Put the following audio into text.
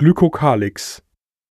Glykokalix